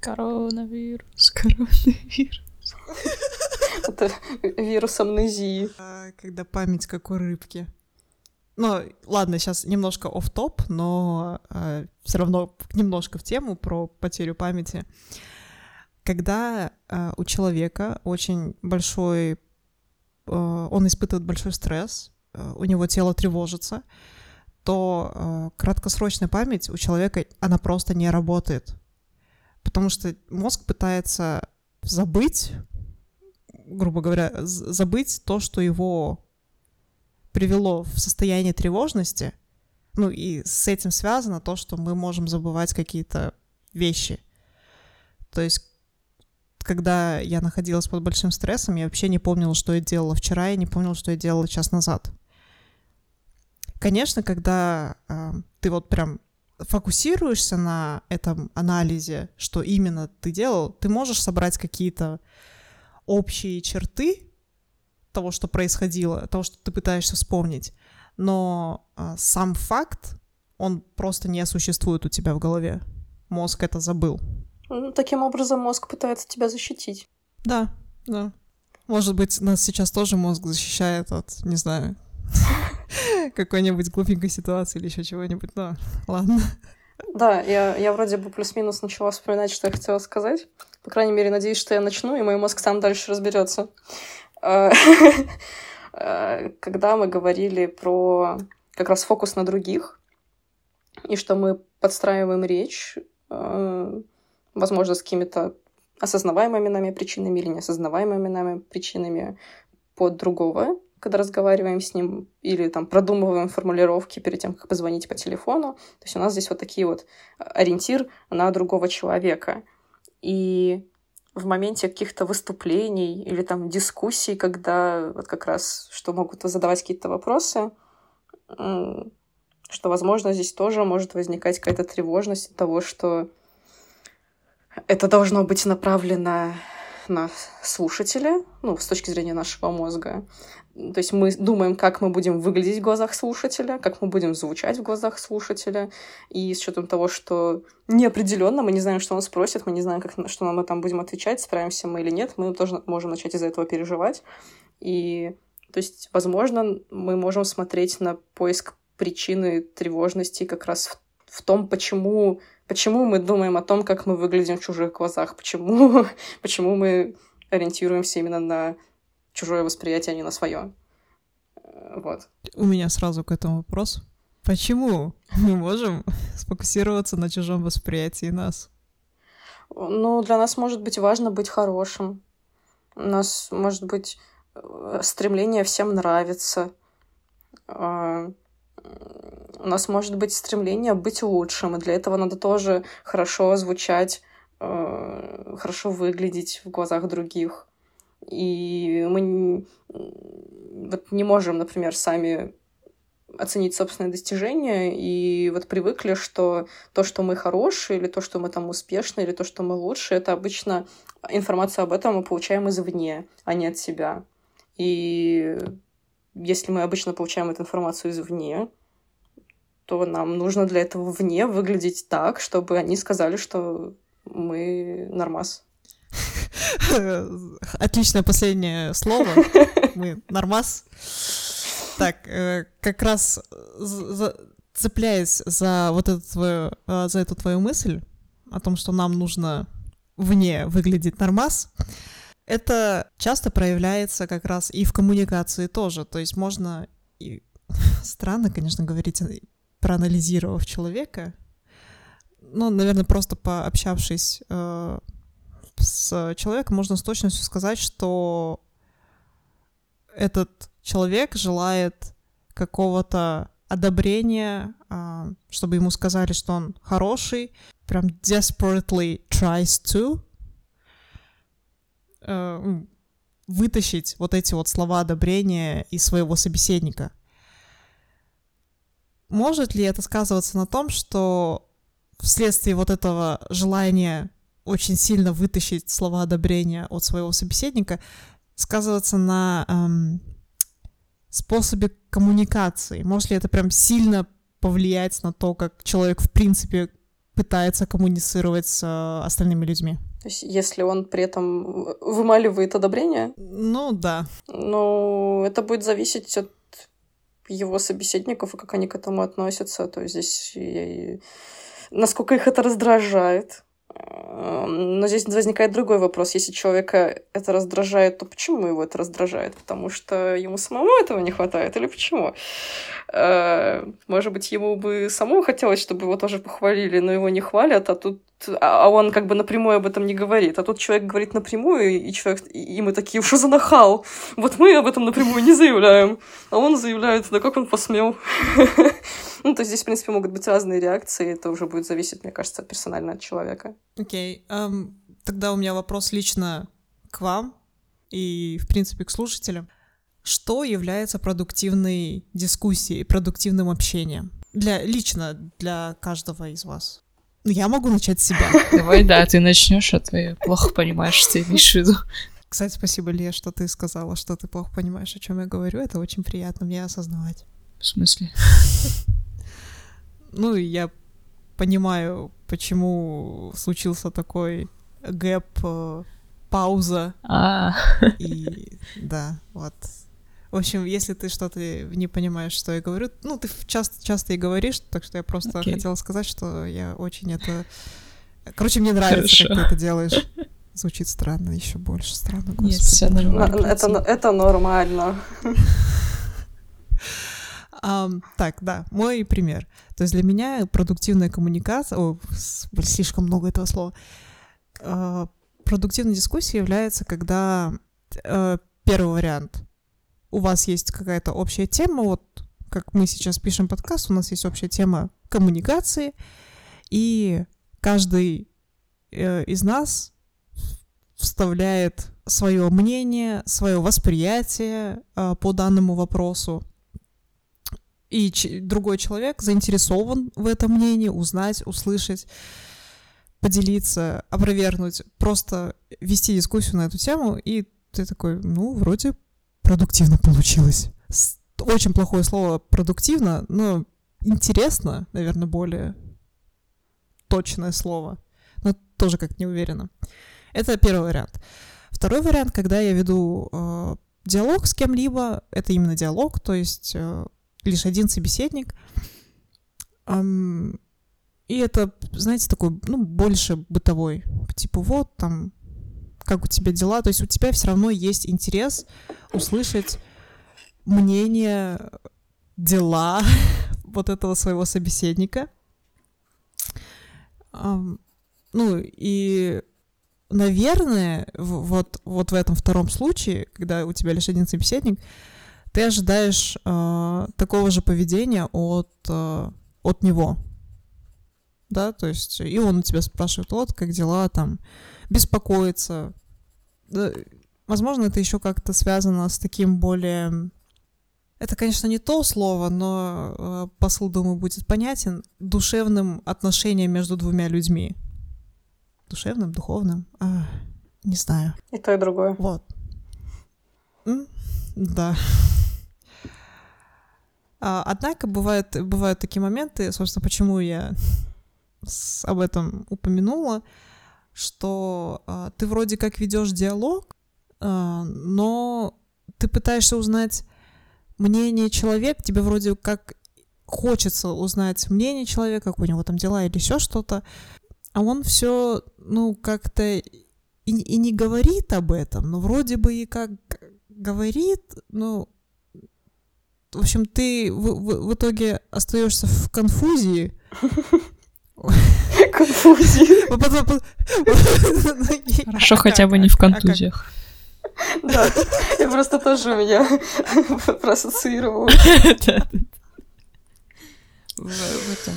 Коронавирус, коронавирус. Это вирус амнезии. А, когда память как у рыбки. Ну, ладно, сейчас немножко оф топ но э, все равно немножко в тему про потерю памяти. Когда э, у человека очень большой, э, он испытывает большой стресс, э, у него тело тревожится, то э, краткосрочная память у человека, она просто не работает. Потому что мозг пытается забыть, грубо говоря, забыть то, что его привело в состояние тревожности, ну и с этим связано то, что мы можем забывать какие-то вещи. То есть, когда я находилась под большим стрессом, я вообще не помнила, что я делала вчера, я не помнила, что я делала час назад. Конечно, когда э, ты вот прям фокусируешься на этом анализе, что именно ты делал, ты можешь собрать какие-то общие черты того, что происходило, того, что ты пытаешься вспомнить. Но э, сам факт, он просто не существует у тебя в голове. Мозг это забыл. Ну, таким образом мозг пытается тебя защитить. Да, да. Может быть, нас сейчас тоже мозг защищает от, не знаю, какой-нибудь глупенькой ситуации или еще чего-нибудь, но ладно. Да, я, я вроде бы плюс-минус начала вспоминать, что я хотела сказать. По крайней мере, надеюсь, что я начну, и мой мозг сам дальше разберется. А, когда мы говорили про как раз фокус на других, и что мы подстраиваем речь, а, возможно, с какими-то осознаваемыми нами причинами или неосознаваемыми нами причинами под другого, когда разговариваем с ним, или там продумываем формулировки перед тем, как позвонить по телефону. То есть у нас здесь вот такие вот э, ориентир на другого человека. И в моменте каких-то выступлений или там дискуссий, когда вот как раз, что могут задавать какие-то вопросы, что, возможно, здесь тоже может возникать какая-то тревожность того, что это должно быть направлено на слушателя, ну, с точки зрения нашего мозга. То есть мы думаем, как мы будем выглядеть в глазах слушателя, как мы будем звучать в глазах слушателя, и с учетом того, что неопределенно, мы не знаем, что он спросит, мы не знаем, как, что мы там будем отвечать, справимся мы или нет, мы тоже можем начать из-за этого переживать. И, то есть, возможно, мы можем смотреть на поиск причины тревожности как раз в, в том, почему, почему мы думаем о том, как мы выглядим в чужих глазах, почему, почему мы ориентируемся именно на чужое восприятие, а не на свое. Э, вот. У меня сразу к этому вопрос. Почему мы можем сфокусироваться на чужом восприятии нас? Ну, для нас может быть важно быть хорошим. У нас может быть э, стремление всем нравиться. У нас может быть стремление быть лучшим, и для этого надо тоже хорошо звучать, э, хорошо выглядеть в глазах других. И мы вот не можем, например, сами оценить собственные достижения, и вот привыкли, что то, что мы хорошие, или то, что мы там успешны, или то, что мы лучше, это обычно информацию об этом мы получаем извне, а не от себя. И если мы обычно получаем эту информацию извне, то нам нужно для этого вне выглядеть так, чтобы они сказали, что мы нормас. Отличное последнее слово. Мы нормас. Так, э, как раз цепляясь за вот эту твою, э, за эту твою мысль о том, что нам нужно вне выглядеть нормас, это часто проявляется как раз и в коммуникации тоже. То есть можно и странно, конечно, говорить, проанализировав человека, ну, наверное, просто пообщавшись э, с человеком можно с точностью сказать, что этот человек желает какого-то одобрения, а, чтобы ему сказали, что он хороший, прям desperately tries to э, вытащить вот эти вот слова одобрения из своего собеседника. Может ли это сказываться на том, что вследствие вот этого желания очень сильно вытащить слова одобрения от своего собеседника, сказываться на эм, способе коммуникации? Может ли это прям сильно повлиять на то, как человек в принципе пытается коммуницировать с э, остальными людьми. То есть, если он при этом вымаливает одобрение? Ну, да. Ну, это будет зависеть от его собеседников и как они к этому относятся. То есть здесь и... насколько их это раздражает. Но здесь возникает другой вопрос. Если человека это раздражает, то почему его это раздражает? Потому что ему самому этого не хватает или почему? Э, может быть, ему бы самому хотелось, чтобы его тоже похвалили, но его не хвалят, а тут а, а он как бы напрямую об этом не говорит. А тут человек говорит напрямую, и человек, и мы такие, что за нахал? Вот мы об этом напрямую не заявляем. А он заявляет, да как он посмел? Ну, то есть здесь, в принципе, могут быть разные реакции, это уже будет зависеть, мне кажется, персонально от человека. Окей, um, тогда у меня вопрос лично к вам и, в принципе, к слушателям. Что является продуктивной дискуссией, продуктивным общением? Для, лично для каждого из вас. Ну, я могу начать с себя. Давай, да, ты начнешь, а ты плохо понимаешь, что имеешь в виду. Кстати, спасибо, Лия, что ты сказала, что ты плохо понимаешь, о чем я говорю. Это очень приятно мне осознавать. В смысле? Ну, я понимаю, почему случился такой гэп, э, пауза. А. И да, вот в общем, если ты что-то не понимаешь, что я говорю, ну, ты часто, часто и говоришь, так что я просто okay. хотела сказать, что я очень это... Короче, мне нравится, Хорошо. как ты это делаешь. Звучит странно, еще больше странно. Господи. Нет, все нормально. Это, это нормально. Um, так, да, мой пример. То есть для меня продуктивная коммуникация, о, слишком много этого слова, uh, продуктивная дискуссия является, когда uh, первый вариант у вас есть какая-то общая тема, вот как мы сейчас пишем подкаст, у нас есть общая тема коммуникации, и каждый э, из нас вставляет свое мнение, свое восприятие э, по данному вопросу. И ч- другой человек заинтересован в этом мнении, узнать, услышать, поделиться, опровергнуть, просто вести дискуссию на эту тему, и ты такой, ну, вроде продуктивно получилось. Очень плохое слово продуктивно, но интересно, наверное, более точное слово, но тоже как не уверена. Это первый вариант. Второй вариант, когда я веду э, диалог с кем-либо, это именно диалог, то есть э, лишь один собеседник. Эм, и это, знаете, такой, ну, больше бытовой. Типа, вот там как у тебя дела. То есть у тебя все равно есть интерес услышать мнение, дела вот этого своего собеседника. Ну и, наверное, вот, вот в этом втором случае, когда у тебя лишь один собеседник, ты ожидаешь э, такого же поведения от, э, от него. Да, то есть, и он у тебя спрашивает, вот, как дела, там, беспокоиться. Возможно, это еще как-то связано с таким более... Это, конечно, не то слово, но э, посыл, думаю, будет понятен. Душевным отношением между двумя людьми. Душевным, духовным? А, не знаю. И то, и другое. Вот. М? Да. А, однако бывают, бывают такие моменты, собственно, почему я об этом упомянула, что а, ты вроде как ведешь диалог, а, но ты пытаешься узнать мнение человека, тебе вроде как хочется узнать мнение человека, как у него там дела или еще что-то, а он все, ну, как-то и, и не говорит об этом, но вроде бы и как говорит, ну, в общем, ты в, в, в итоге остаешься в конфузии. Конфузии. Хорошо, хотя бы не в контузиях. Да, я просто тоже меня проассоциировала. В этом...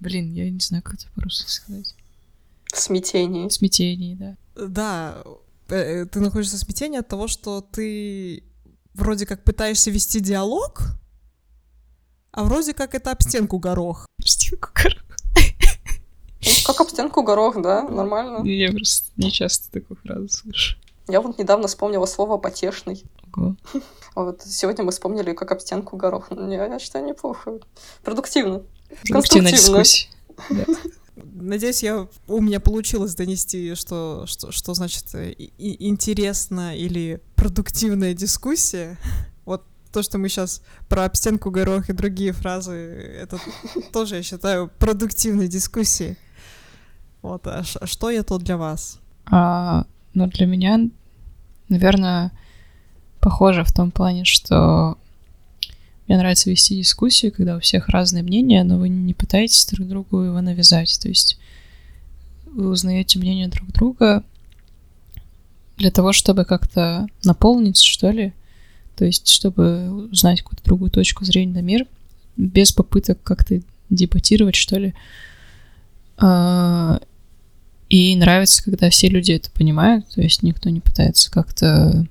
Блин, я не знаю, как это по-русски сказать. Смятение. Смятение, да. Да, э, ты находишься в смятении от того, что ты вроде как пытаешься вести диалог, а вроде как это об стенку горох. Об стенку горох. Стенку горох, да, нормально. Я просто не часто такую фразу слышу. Я вот недавно вспомнила слово «потешный». Ого. Вот сегодня мы вспомнили, как об стенку горох. Я, я считаю, неплохо. Продуктивно. Продуктивная дискуссия. Надеюсь, я, у меня получилось донести, что, что, что значит э, и, интересная или продуктивная дискуссия. Вот то, что мы сейчас про об стенку горох и другие фразы, это тоже, я считаю, продуктивной дискуссией. Вот, а, а что это для вас? А, ну, для меня, наверное, похоже в том плане, что мне нравится вести дискуссию, когда у всех разные мнения, но вы не пытаетесь друг другу его навязать. То есть вы узнаете мнение друг друга для того, чтобы как-то наполниться, что ли. То есть, чтобы узнать какую-то другую точку зрения на мир, без попыток как-то дебатировать, что ли. И нравится, когда все люди это понимают, то есть никто не пытается как-то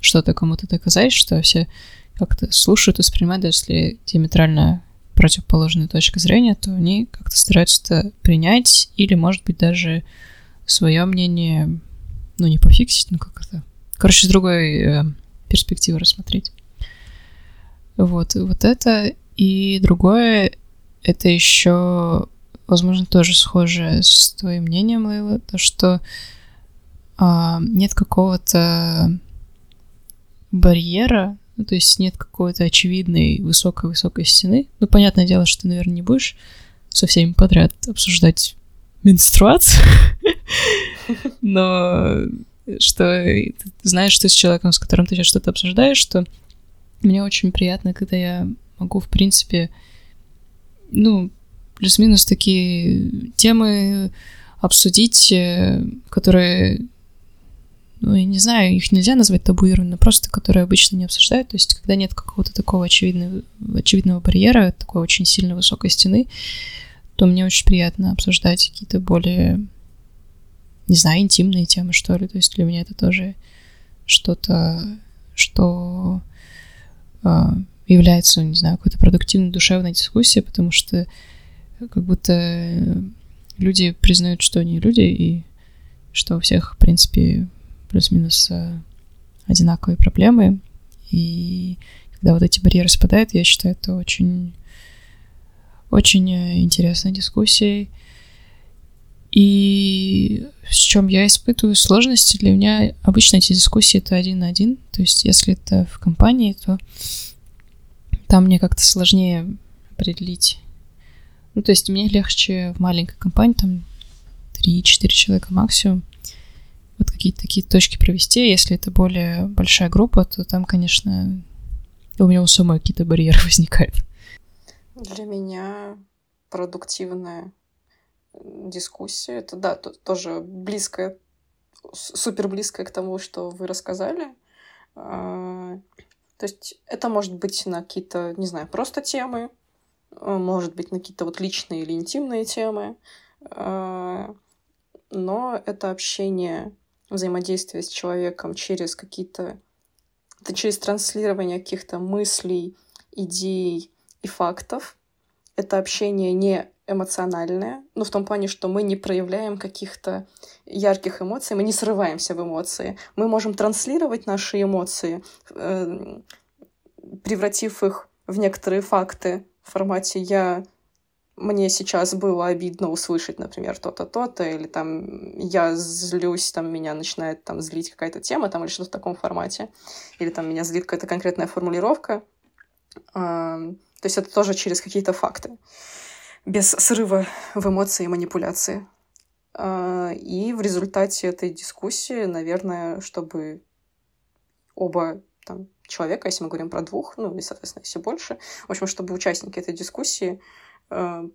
что-то кому-то доказать, что все как-то слушают, воспринимают, даже если диаметрально противоположная точка зрения, то они как-то стараются это принять или, может быть, даже свое мнение, ну, не пофиксить, ну, как это... Короче, с другой э, перспективы рассмотреть. Вот, вот это. И другое, это еще, возможно, тоже схоже с твоим мнением, Лейла, то, что а, нет какого-то барьера ну, то есть нет какой-то очевидной высокой-высокой стены. Ну, понятное дело, что ты, наверное, не будешь со всеми подряд обсуждать менструацию, но что ты знаешь, что с человеком, с которым ты сейчас что-то обсуждаешь, что мне очень приятно, когда я могу, в принципе, ну, плюс-минус такие темы обсудить, э, которые ну, я не знаю, их нельзя назвать табуированными, просто которые обычно не обсуждают. То есть, когда нет какого-то такого очевидного, очевидного барьера, такой очень сильно высокой стены, то мне очень приятно обсуждать какие-то более, не знаю, интимные темы, что ли. То есть для меня это тоже что-то, что э, является, не знаю, какой-то продуктивной душевной дискуссией, потому что как будто люди признают, что они люди, и что у всех, в принципе, плюс-минус э, одинаковые проблемы. И когда вот эти барьеры спадают, я считаю, это очень, очень э, интересной дискуссией. И в чем я испытываю сложности, для меня обычно эти дискуссии это один на один. То есть, если это в компании, то там мне как-то сложнее определить. Ну, то есть мне легче в маленькой компании, там 3-4 человека максимум, вот какие-то такие точки провести. Если это более большая группа, то там, конечно, у меня у самой какие-то барьеры возникают. Для меня продуктивная дискуссия, это, да, тоже близкая, супер близкая к тому, что вы рассказали. А, то есть это может быть на какие-то, не знаю, просто темы, может быть на какие-то вот личные или интимные темы, а, но это общение взаимодействие с человеком через какие-то... Это через транслирование каких-то мыслей, идей и фактов. Это общение не эмоциональное, ну, в том плане, что мы не проявляем каких-то ярких эмоций, мы не срываемся в эмоции. Мы можем транслировать наши эмоции, э, превратив их в некоторые факты в формате «я мне сейчас было обидно услышать, например, то-то, то-то, или там я злюсь, там меня начинает там злить какая-то тема, там или что-то в таком формате, или там меня злит какая-то конкретная формулировка. То есть это тоже через какие-то факты, без срыва в эмоции и манипуляции. А, и в результате этой дискуссии, наверное, чтобы оба там, человека, если мы говорим про двух, ну и, соответственно, если больше, в общем, чтобы участники этой дискуссии Э,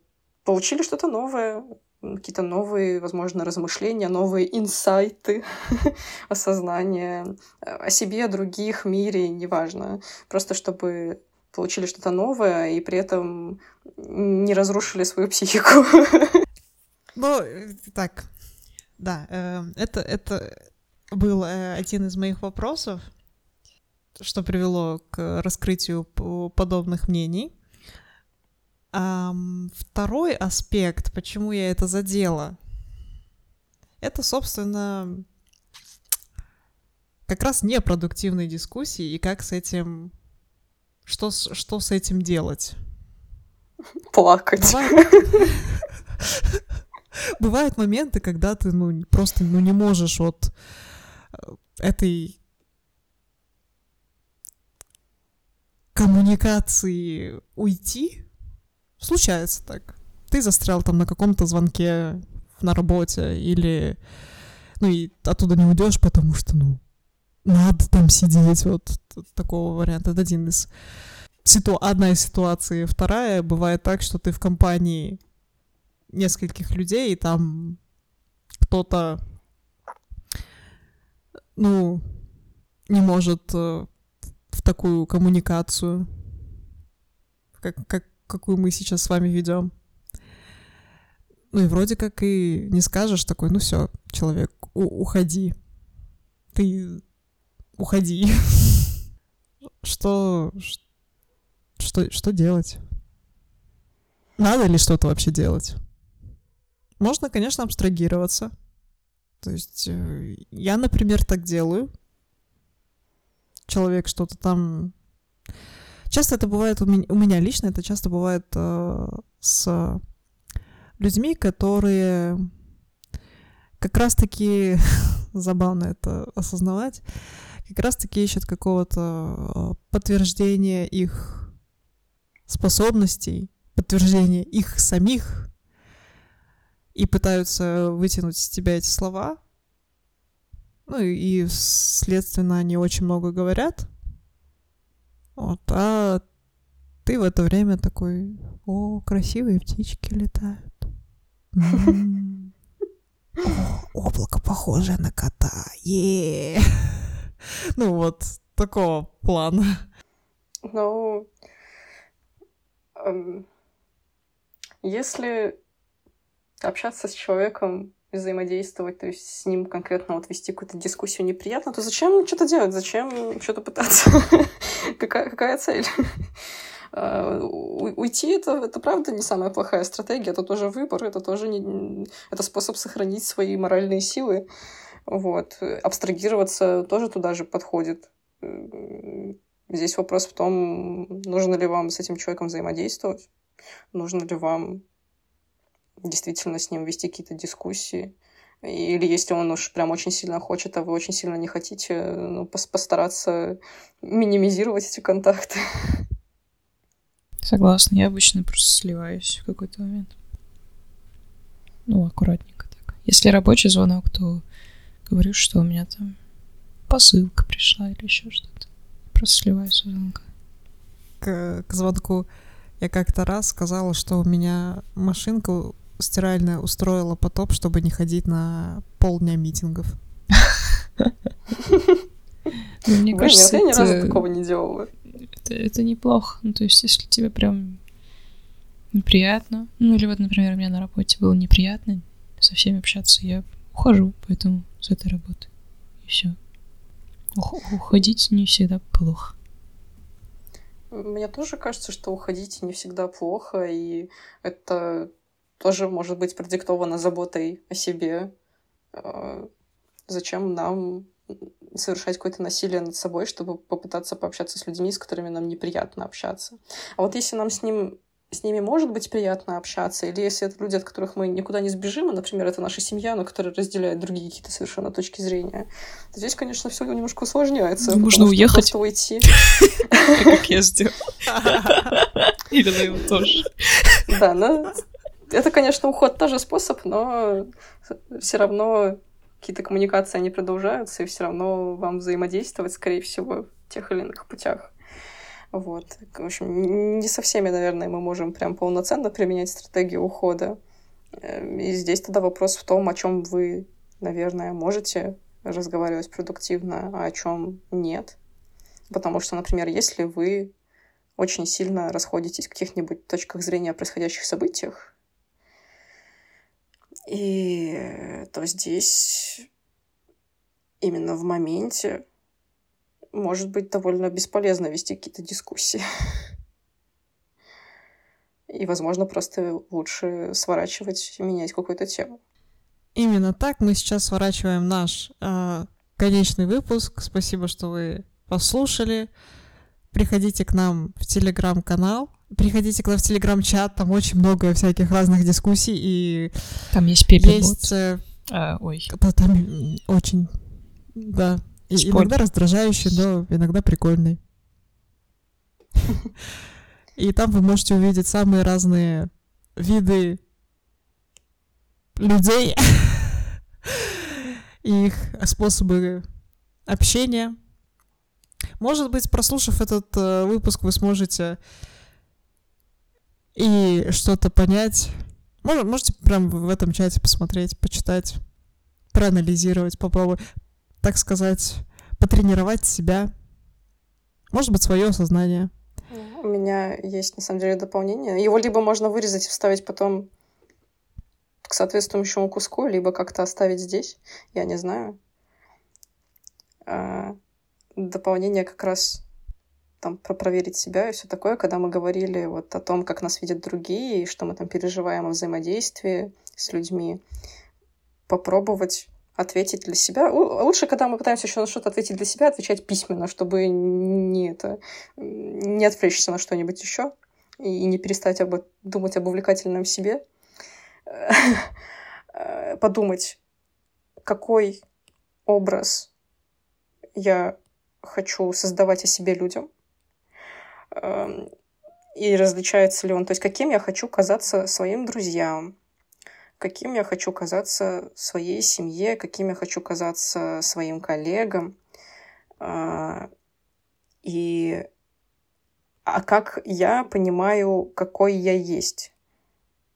получили что-то новое, какие-то новые, возможно, размышления, новые инсайты, осознание э, о себе, о других, мире, неважно. Просто чтобы получили что-то новое и при этом не разрушили свою психику. Ну, так, да, э, это, это был один из моих вопросов, что привело к раскрытию подобных мнений. Второй аспект, почему я это задела, это, собственно, как раз непродуктивные дискуссии и как с этим... Что, что с этим делать? Плакать. Бывают моменты, когда ты, ну, просто, ну, не можешь от э, этой коммуникации уйти. Случается так. Ты застрял там на каком-то звонке на работе или... Ну и оттуда не уйдешь, потому что, ну, надо там сидеть. Вот такого варианта. Это один из ситу... одна из ситуаций. Вторая, бывает так, что ты в компании нескольких людей, и там кто-то, ну, не может э, такую коммуникацию, как, как, какую мы сейчас с вами ведем. Ну и вроде как и не скажешь такой, ну все, человек, уходи. Ты уходи. Что, что, что делать? Надо ли что-то вообще делать? Можно, конечно, абстрагироваться. То есть э, я, например, так делаю. Человек что-то там... Часто это бывает у меня, у меня лично, это часто бывает э, с людьми, которые как раз-таки забавно это осознавать, как раз-таки ищут какого-то э, подтверждения их способностей, подтверждения их самих, и пытаются вытянуть из тебя эти слова. Ну и, и следственно, они очень много говорят. Вот, а ты в это время такой, о, красивые птички летают. облако похожее на кота. е Ну вот, такого плана. Ну, эм, если общаться с человеком, взаимодействовать, то есть с ним конкретно вот вести какую-то дискуссию неприятно, то зачем что-то делать? Зачем что-то пытаться? какая, какая цель? А, уйти это, это правда не самая плохая стратегия, это тоже выбор, это тоже не, это способ сохранить свои моральные силы. Вот. Абстрагироваться тоже туда же подходит. Здесь вопрос в том, нужно ли вам с этим человеком взаимодействовать, нужно ли вам действительно с ним вести какие-то дискуссии. Или если он уж прям очень сильно хочет, а вы очень сильно не хотите, ну, постараться минимизировать эти контакты. Согласна, я обычно просто сливаюсь в какой-то момент. Ну, аккуратненько так. Если рабочий звонок, то говорю, что у меня там посылка пришла или еще что-то. Просто сливаюсь с звонка. К, к звонку я как-то раз сказала, что у меня машинка стиральная устроила потоп, чтобы не ходить на полдня митингов. Ну, мне кажется, я ни разу такого не делала. Это неплохо. Ну, то есть, если тебе прям неприятно, ну, или вот, например, у меня на работе было неприятно со всеми общаться, я ухожу, поэтому с этой работы. И все. Уходить не всегда плохо. Мне тоже кажется, что уходить не всегда плохо, и это тоже может быть продиктовано заботой о себе. А, зачем нам совершать какое-то насилие над собой, чтобы попытаться пообщаться с людьми, с которыми нам неприятно общаться. А вот если нам с ним с ними может быть приятно общаться, или если это люди, от которых мы никуда не сбежим, и, например, это наша семья, но которая разделяет другие какие-то совершенно точки зрения, то здесь, конечно, все немножко усложняется. Можно уехать. Просто уйти. Как я сделал. Или на его тоже. Да, но это, конечно, уход тоже способ, но все равно какие-то коммуникации, они продолжаются, и все равно вам взаимодействовать, скорее всего, в тех или иных путях. Вот. В общем, не со всеми, наверное, мы можем прям полноценно применять стратегию ухода. Эм, и здесь тогда вопрос в том, о чем вы, наверное, можете разговаривать продуктивно, а о чем нет. Потому что, например, если вы очень сильно расходитесь в каких-нибудь точках зрения о происходящих событиях, и то здесь именно в моменте может быть довольно бесполезно вести какие-то дискуссии. И, возможно, просто лучше сворачивать и менять какую-то тему. Именно так мы сейчас сворачиваем наш э, конечный выпуск. Спасибо, что вы послушали. Приходите к нам в телеграм-канал, приходите к нам в телеграм-чат, там очень много всяких разных дискуссий, и... Там есть Есть... э, А, ой. Там очень, да, и- иногда раздражающий, но иногда прикольный. И там вы можете увидеть самые разные виды людей и их способы общения. Может быть, прослушав этот э, выпуск, вы сможете и что-то понять. Мож- Можете прям в этом чате посмотреть, почитать, проанализировать, попробовать, так сказать, потренировать себя. Может быть, свое сознание. У меня есть, на самом деле, дополнение. Его либо можно вырезать и вставить потом к соответствующему куску, либо как-то оставить здесь. Я не знаю. Дополнение как раз там про проверить себя и все такое, когда мы говорили вот о том, как нас видят другие, и что мы там переживаем о взаимодействии с людьми, попробовать ответить для себя. Лучше, когда мы пытаемся еще на что-то ответить для себя, отвечать письменно, чтобы не это не отвлечься на что-нибудь еще и не перестать об, думать об увлекательном себе. Подумать, какой образ я хочу создавать о себе людям. Эм, И различается ли он, то есть каким я хочу казаться своим друзьям, каким я хочу казаться своей семье, каким я хочу казаться своим коллегам. А, И а как я понимаю, какой я есть,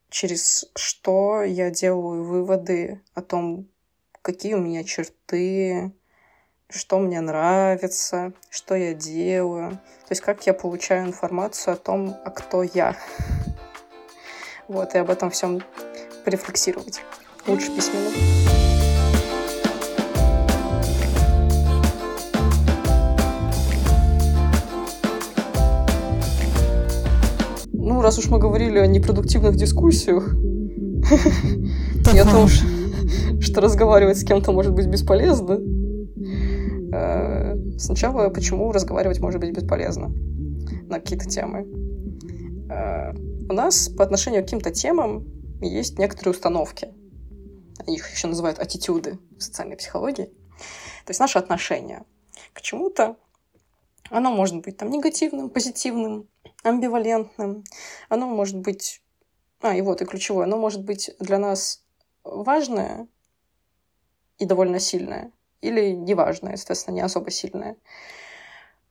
через что я делаю выводы о том, какие у меня черты, что мне нравится, что я делаю. То есть как я получаю информацию о том, а кто я. Вот, и об этом всем порефлексировать. Лучше письменно. Ну, раз уж мы говорили о непродуктивных дискуссиях и о том, что разговаривать с кем-то может быть бесполезно, сначала почему разговаривать может быть бесполезно на какие-то темы. Э, У нас по отношению к каким-то темам есть некоторые установки. Их еще называют аттитюды в социальной психологии. То есть наше отношение к чему-то, оно может быть там негативным, позитивным, амбивалентным. Оно может быть... А, и вот, и ключевое. Оно может быть для нас важное и довольно сильное, или неважное, соответственно, не особо сильное.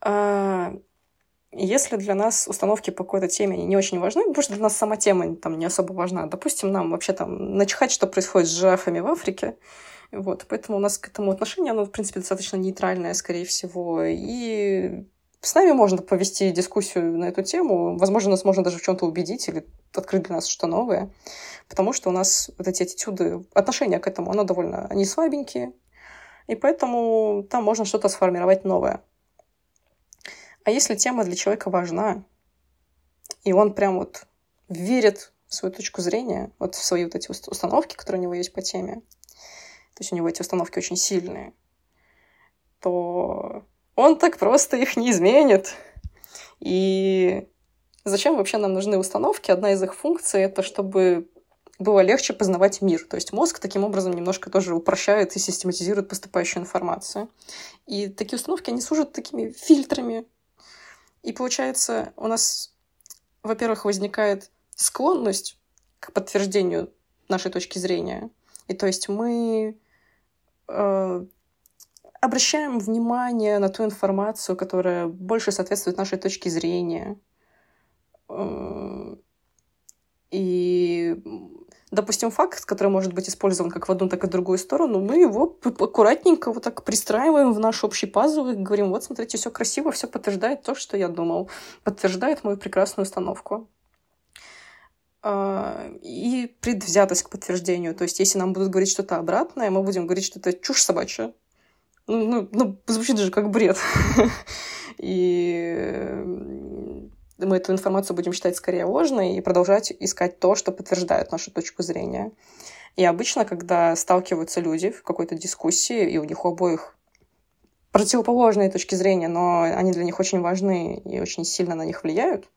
А, Если для нас установки по какой-то теме не очень важны, потому что для нас сама тема там не особо важна. Допустим, нам вообще там начихать, что происходит с жирафами в Африке, вот, поэтому у нас к этому отношение, оно, в принципе, достаточно нейтральное, скорее всего, и с нами можно повести дискуссию на эту тему. Возможно, нас можно даже в чем-то убедить или открыть для нас что-то новое. Потому что у нас вот эти аттитюды, отношение к этому, оно довольно, они слабенькие. И поэтому там можно что-то сформировать новое. А если тема для человека важна, и он прям вот верит в свою точку зрения, вот в свои вот эти уст- установки, которые у него есть по теме, то есть у него эти установки очень сильные, то он так просто их не изменит. И зачем вообще нам нужны установки? Одна из их функций — это чтобы было легче познавать мир. То есть мозг таким образом немножко тоже упрощает и систематизирует поступающую информацию. И такие установки, они служат такими фильтрами. И получается, у нас, во-первых, возникает склонность к подтверждению нашей точки зрения. И то есть мы э, обращаем внимание на ту информацию, которая больше соответствует нашей точке зрения. Э, И, допустим, факт, который может быть использован как в одну, так и в другую сторону, мы его аккуратненько вот так пристраиваем в наш общий пазл и говорим, вот, смотрите, все красиво, все подтверждает то, что я думал, подтверждает мою прекрасную установку. А, И предвзятость к подтверждению. То есть, если нам будут говорить что-то обратное, мы будем говорить, что это чушь собачья. Ну, ну, ну, звучит же как бред. И мы эту информацию будем считать скорее ложной и продолжать искать то, что подтверждает нашу точку зрения. И обычно, когда сталкиваются люди в какой-то дискуссии, и у них у обоих противоположные точки зрения, но они для них очень важны и очень сильно на них влияют,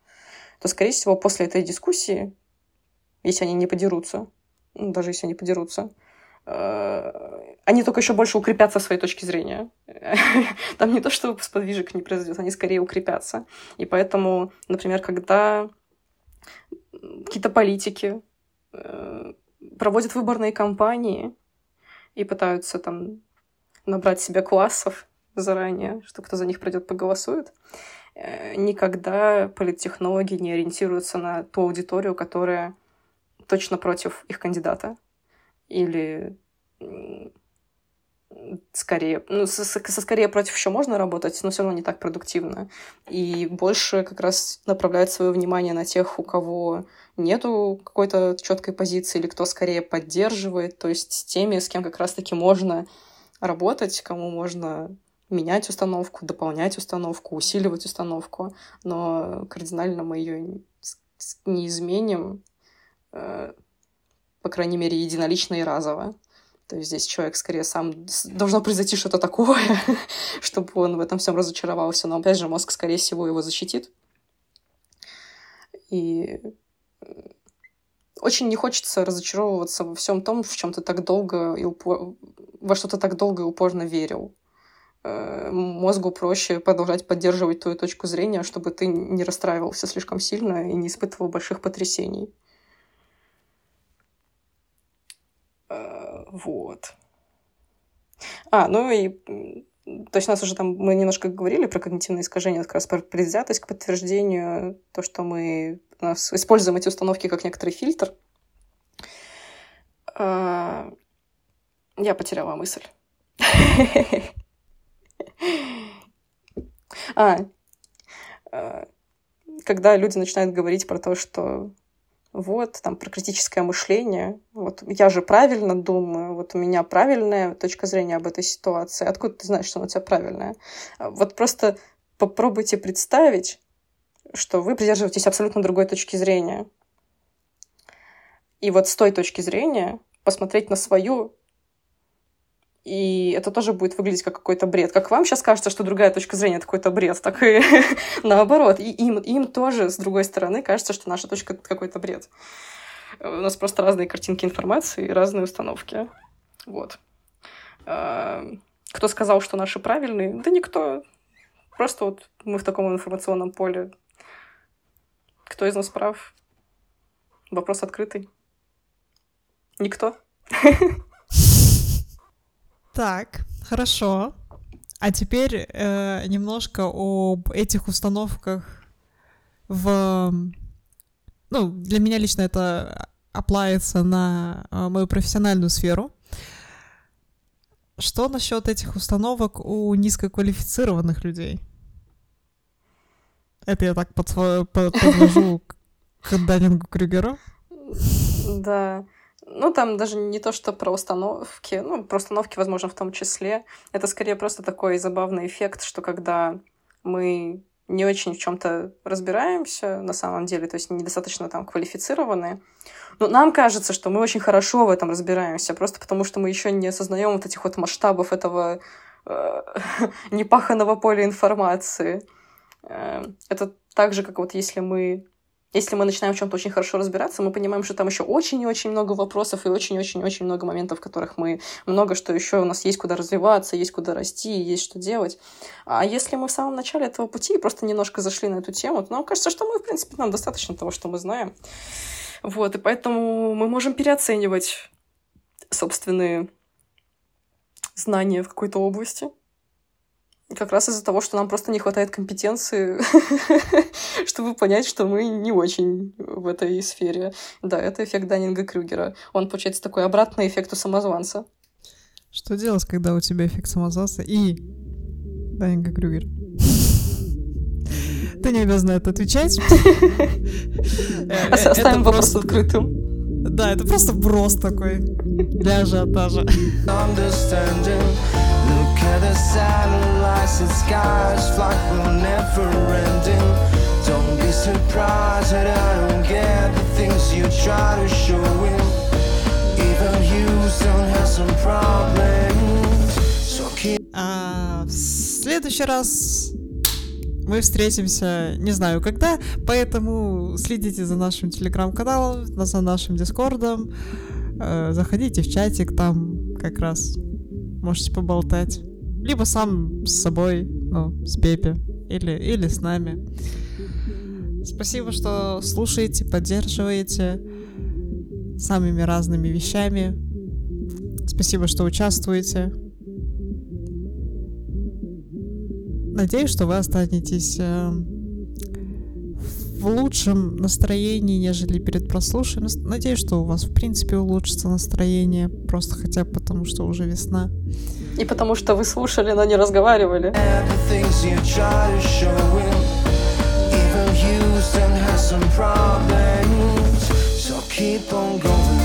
то, скорее всего, после этой дискуссии, если они не подерутся, даже если они подерутся, они только еще больше укрепятся в своей точке зрения. Там не то, что сподвижек не произойдет, они скорее укрепятся. И поэтому, например, когда какие-то политики э, проводят выборные кампании и пытаются там набрать себе классов заранее, что кто за них пройдет, поголосует, э, никогда политтехнологи не ориентируются на ту аудиторию, которая точно против их кандидата. Или скорее, ну, со, со скорее против еще можно работать, но все равно не так продуктивно. И больше как раз направляет свое внимание на тех, у кого нету какой-то четкой позиции, или кто скорее поддерживает, то есть с теми, с кем как раз-таки можно работать, кому можно менять установку, дополнять установку, усиливать установку, но кардинально мы ее не изменим, э, по крайней мере, единолично и разово. То есть здесь человек скорее сам... Должно произойти что-то такое, чтобы он в этом всем разочаровался. Но, опять же, мозг, скорее всего, его защитит. И очень не хочется разочаровываться во всем том, в чем ты так долго и упор... во что ты так долго и упорно верил. Э, мозгу проще продолжать поддерживать твою точку зрения, чтобы ты не расстраивался слишком сильно и не испытывал больших потрясений. Э, вот. А, ну и то есть у нас уже там, мы немножко говорили про когнитивные искажения, как раз про предвзятость к подтверждению, то, что мы у нас используем эти установки как некоторый фильтр. Э, я потеряла мысль. А, э, когда люди начинают говорить про то, что вот, там, про критическое мышление. Вот я же правильно думаю, вот у меня правильная точка зрения об этой ситуации. Откуда ты знаешь, что она у тебя правильная? А вот просто попробуйте представить, что вы придерживаетесь абсолютно другой точки зрения. И вот с той точки зрения посмотреть на свою и это тоже будет выглядеть как какой-то бред. Как вам сейчас кажется, что другая точка зрения — это какой-то бред, так и наоборот. И им, им тоже, с другой стороны, кажется, что наша точка — какой-то бред. У нас просто разные картинки информации и разные установки. Вот. А, кто сказал, что наши правильные? Да никто. Просто вот мы в таком информационном поле. Кто из нас прав? Вопрос открытый. Никто. Так, хорошо. А теперь э, немножко об этих установках в... Ну, для меня лично это оплается на э, мою профессиональную сферу. Что насчет этих установок у низкоквалифицированных людей? Это я так под, подвожу к Даннингу Крюгеру. Да. Ну, там даже не то, что про установки, ну, про установки, возможно, в том числе. Это скорее просто такой забавный эффект, что когда мы не очень в чем-то разбираемся на самом деле, то есть недостаточно там квалифицированы. Но нам кажется, что мы очень хорошо в этом разбираемся, просто потому что мы еще не осознаем вот этих вот масштабов этого э, непаханного поля информации. Э, это так же, как вот если мы если мы начинаем в чем-то очень хорошо разбираться, мы понимаем, что там еще очень и очень много вопросов и очень-очень-очень много моментов, в которых мы много что еще у нас есть куда развиваться, есть куда расти, есть что делать. А если мы в самом начале этого пути просто немножко зашли на эту тему, то нам кажется, что мы, в принципе, нам достаточно того, что мы знаем. Вот, и поэтому мы можем переоценивать собственные знания в какой-то области. Как раз из-за того, что нам просто не хватает компетенции, чтобы понять, что мы не очень в этой сфере. Да, это эффект Даннинга Крюгера. Он, получается, такой обратный эффект у самозванца. Что делать, когда у тебя эффект самозванца и Даннинга Крюгер? Ты не обязана это отвечать. Оставим вопрос открытым. Да, это просто брос такой для ажиотажа. At the satellites and skies Flock will never ending Don't be surprised that I don't get the things you try to show him Even Houston has some problems So keep... Uh, следующий раз мы встретимся, не знаю когда, поэтому следите за нашим телеграм-каналом, за нашим дискордом, э, заходите в чатик, там как раз можете поболтать. Либо сам с собой, ну, с Пепе, или, или с нами. Спасибо, что слушаете, поддерживаете самыми разными вещами. Спасибо, что участвуете. Надеюсь, что вы останетесь э, в лучшем настроении, нежели перед прослушиванием. Надеюсь, что у вас, в принципе, улучшится настроение, просто хотя бы потому, что уже весна. И потому что вы слушали, но не разговаривали. keep on going